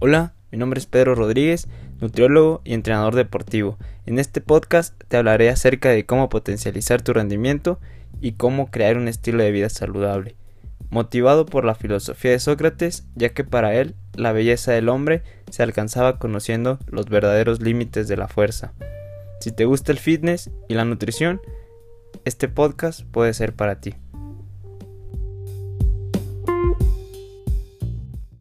Hola, mi nombre es Pedro Rodríguez, nutriólogo y entrenador deportivo. En este podcast te hablaré acerca de cómo potencializar tu rendimiento y cómo crear un estilo de vida saludable. Motivado por la filosofía de Sócrates, ya que para él la belleza del hombre se alcanzaba conociendo los verdaderos límites de la fuerza. Si te gusta el fitness y la nutrición, este podcast puede ser para ti.